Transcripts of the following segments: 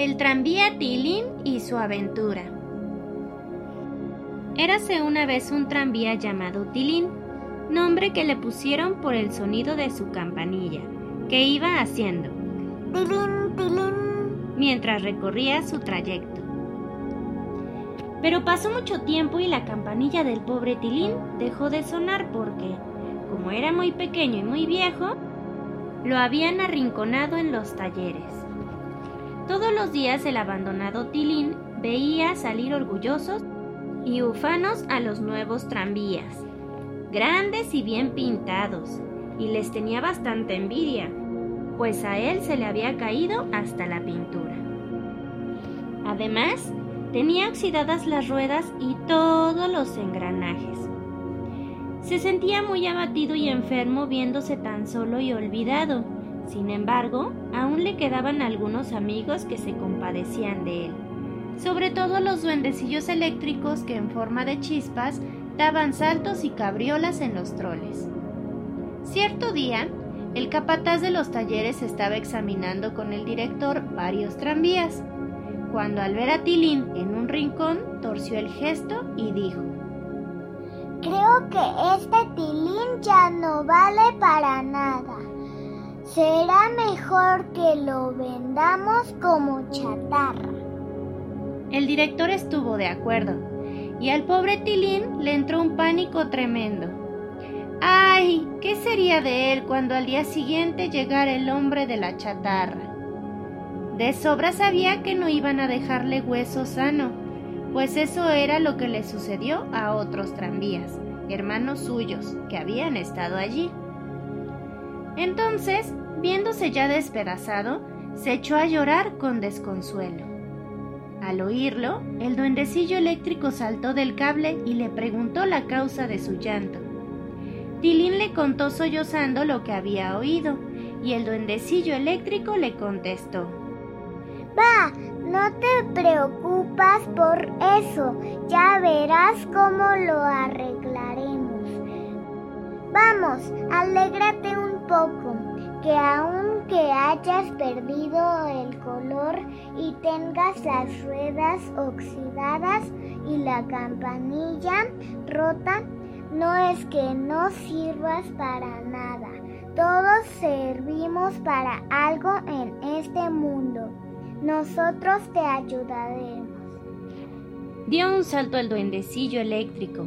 El tranvía Tilín y su aventura. Érase una vez un tranvía llamado Tilín, nombre que le pusieron por el sonido de su campanilla, que iba haciendo Tilín, tilín. mientras recorría su trayecto. Pero pasó mucho tiempo y la campanilla del pobre Tilín dejó de sonar porque, como era muy pequeño y muy viejo, lo habían arrinconado en los talleres. Todos los días el abandonado Tilín veía salir orgullosos y ufanos a los nuevos tranvías, grandes y bien pintados, y les tenía bastante envidia, pues a él se le había caído hasta la pintura. Además, tenía oxidadas las ruedas y todos los engranajes. Se sentía muy abatido y enfermo viéndose tan solo y olvidado, sin embargo, aún le quedaban algunos amigos que se compadecían de él, sobre todo los duendecillos eléctricos que en forma de chispas daban saltos y cabriolas en los troles. Cierto día, el capataz de los talleres estaba examinando con el director varios tranvías, cuando al ver a Tilín en un rincón torció el gesto y dijo, Creo que este mejor que lo vendamos como chatarra. El director estuvo de acuerdo, y al pobre Tilín le entró un pánico tremendo. ¡Ay! ¿Qué sería de él cuando al día siguiente llegara el hombre de la chatarra? De sobra sabía que no iban a dejarle hueso sano, pues eso era lo que le sucedió a otros tranvías, hermanos suyos, que habían estado allí. Entonces, viéndose ya despedazado, se echó a llorar con desconsuelo. Al oírlo, el duendecillo eléctrico saltó del cable y le preguntó la causa de su llanto. Tilín le contó sollozando lo que había oído, y el duendecillo eléctrico le contestó. Va, no te preocupas por eso. Ya verás cómo lo arreglaremos. Vamos, alégrate un poco, que aunque hayas perdido el color y tengas las ruedas oxidadas y la campanilla rota, no es que no sirvas para nada. Todos servimos para algo en este mundo. Nosotros te ayudaremos. Dio un salto el duendecillo eléctrico,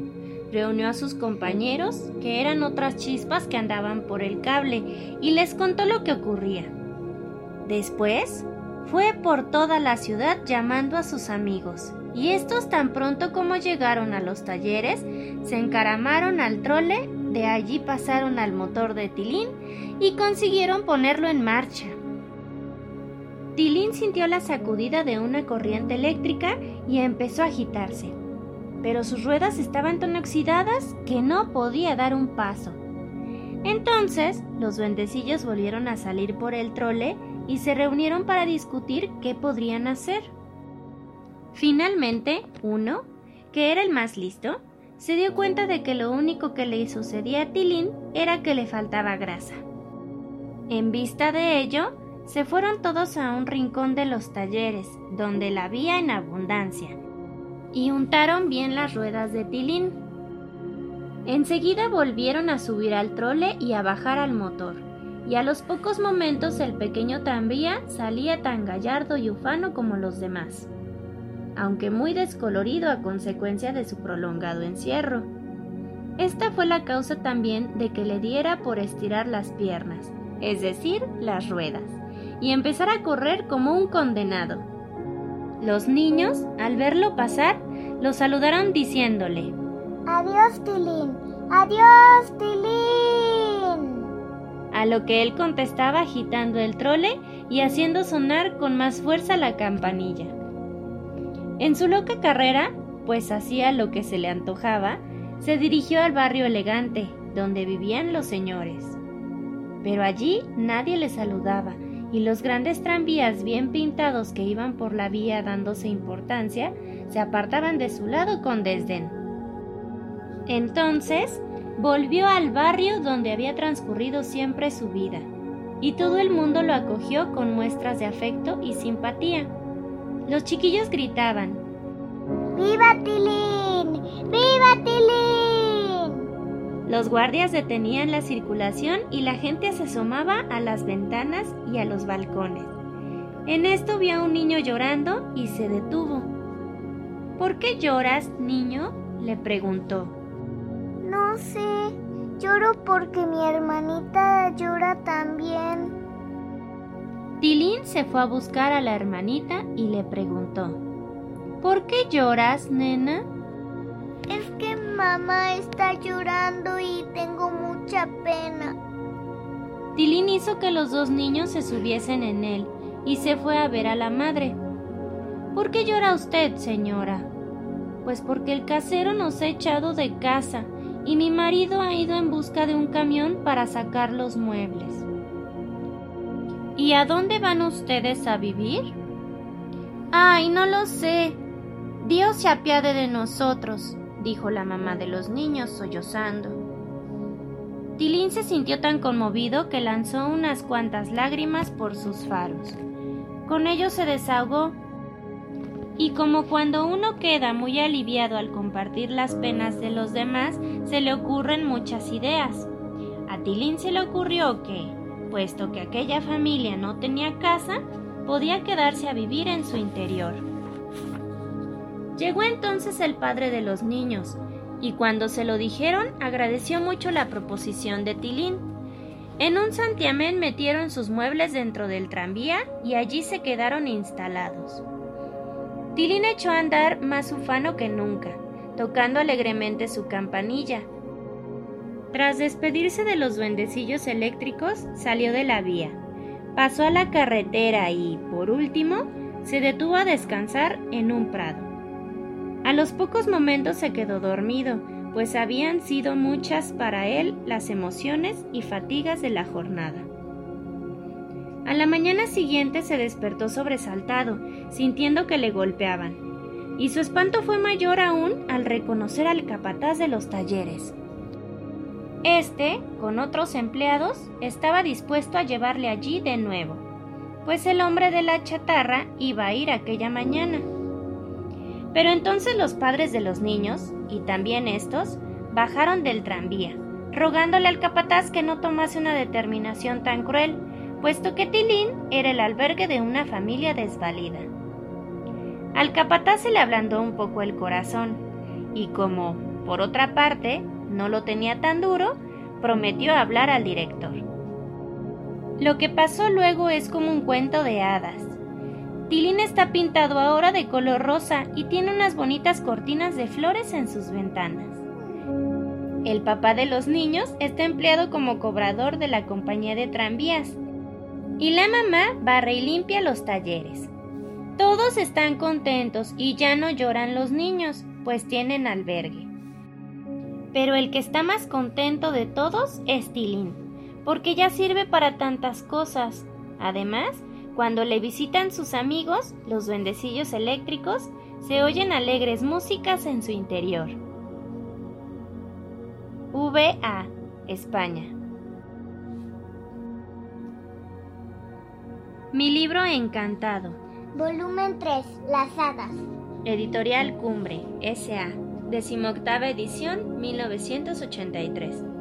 reunió a sus compañeros, que eran otras chispas que andaban por el cable, y les contó lo que ocurría. Después, fue por toda la ciudad llamando a sus amigos, y estos tan pronto como llegaron a los talleres, se encaramaron al trole, de allí pasaron al motor de Tilín y consiguieron ponerlo en marcha. Tilín sintió la sacudida de una corriente eléctrica y empezó a agitarse, pero sus ruedas estaban tan oxidadas que no podía dar un paso. Entonces, los duendecillos volvieron a salir por el trole y se reunieron para discutir qué podrían hacer. Finalmente, uno, que era el más listo, se dio cuenta de que lo único que le sucedía a Tilín era que le faltaba grasa. En vista de ello, se fueron todos a un rincón de los talleres, donde la había en abundancia, y untaron bien las ruedas de Tilín. Enseguida volvieron a subir al trole y a bajar al motor, y a los pocos momentos el pequeño tranvía salía tan gallardo y ufano como los demás, aunque muy descolorido a consecuencia de su prolongado encierro. Esta fue la causa también de que le diera por estirar las piernas, es decir, las ruedas y empezar a correr como un condenado. Los niños, al verlo pasar, lo saludaron diciéndole Adiós, Tilín. Adiós, Tilín. A lo que él contestaba agitando el trole y haciendo sonar con más fuerza la campanilla. En su loca carrera, pues hacía lo que se le antojaba, se dirigió al barrio elegante, donde vivían los señores. Pero allí nadie le saludaba, y los grandes tranvías bien pintados que iban por la vía dándose importancia se apartaban de su lado con desdén. Entonces volvió al barrio donde había transcurrido siempre su vida, y todo el mundo lo acogió con muestras de afecto y simpatía, Los chiquillos gritaban, ¡Viva Tilín! ¡Viva Tilín! Los guardias detenían la circulación y la gente se asomaba a las ventanas y a los balcones. En esto vio a un niño llorando y se detuvo. ¿Por qué lloras, niño? le preguntó. No sé, lloro porque mi hermanita llora también. Tilín se fue a buscar a la hermanita y le preguntó, ¿Por qué lloras, nena? Es que mamá está llorando y tengo mucha pena. Tilín hizo que los dos niños se subiesen en él y se fue a ver a la madre. ¿Por qué llora usted, señora? Pues porque el casero nos ha echado de casa y mi marido ha ido en busca de un camión para sacar los muebles. ¿Y a dónde van ustedes a vivir? Ay, no lo sé. Dios se apiade de nosotros, dijo la mamá de los niños sollozando. Tilín se sintió tan conmovido que lanzó unas cuantas lágrimas por sus faros. Con ello se desahogó. Y como cuando uno queda muy aliviado al compartir las penas de los demás, se le ocurren muchas ideas. A Tilín se le ocurrió que, puesto que aquella familia no tenía casa, podía quedarse a vivir en su interior. Llegó entonces el padre de los niños, y cuando se lo dijeron agradeció mucho la proposición de Tilín en un santiamén metieron sus muebles dentro del tranvía y allí se quedaron instalados. Tilín echó a andar más ufano que nunca, tocando alegremente su campanilla. Tras despedirse de los duendecillos eléctricos, salió de la vía, pasó a la carretera y, por último, se detuvo a descansar en un prado. A los pocos momentos se quedó dormido, pues habían sido muchas para él las emociones y fatigas de la jornada. A la mañana siguiente se despertó sobresaltado, sintiendo que le golpeaban, y su espanto fue mayor aún al reconocer al capataz de los talleres. Este, con otros empleados, estaba dispuesto a llevarle allí de nuevo, pues el hombre de la chatarra iba a ir aquella mañana. Pero entonces los padres de los niños, y también estos, bajaron del tranvía, rogándole al capataz que no tomase una determinación tan cruel, puesto que Tilín era el albergue de una familia desvalida. Al capataz se le ablandó un poco el corazón, y como, por otra parte, no lo tenía tan duro, prometió hablar al director. Lo que pasó luego es como un cuento de hadas. Tilín está pintado ahora de color rosa y tiene unas bonitas cortinas de flores en sus ventanas. El papá de los niños está empleado como cobrador de la compañía de tranvías y la mamá barre y limpia los talleres. Todos están contentos y ya no lloran los niños, pues tienen albergue. Pero el que está más contento de todos es Tilín, porque ya sirve para tantas cosas. Además, cuando le visitan sus amigos, los duendecillos eléctricos, se oyen alegres músicas en su interior. VA, España. Mi libro encantado. Volumen 3. Las hadas. Editorial Cumbre, S.A. Decimoctava edición, 1983.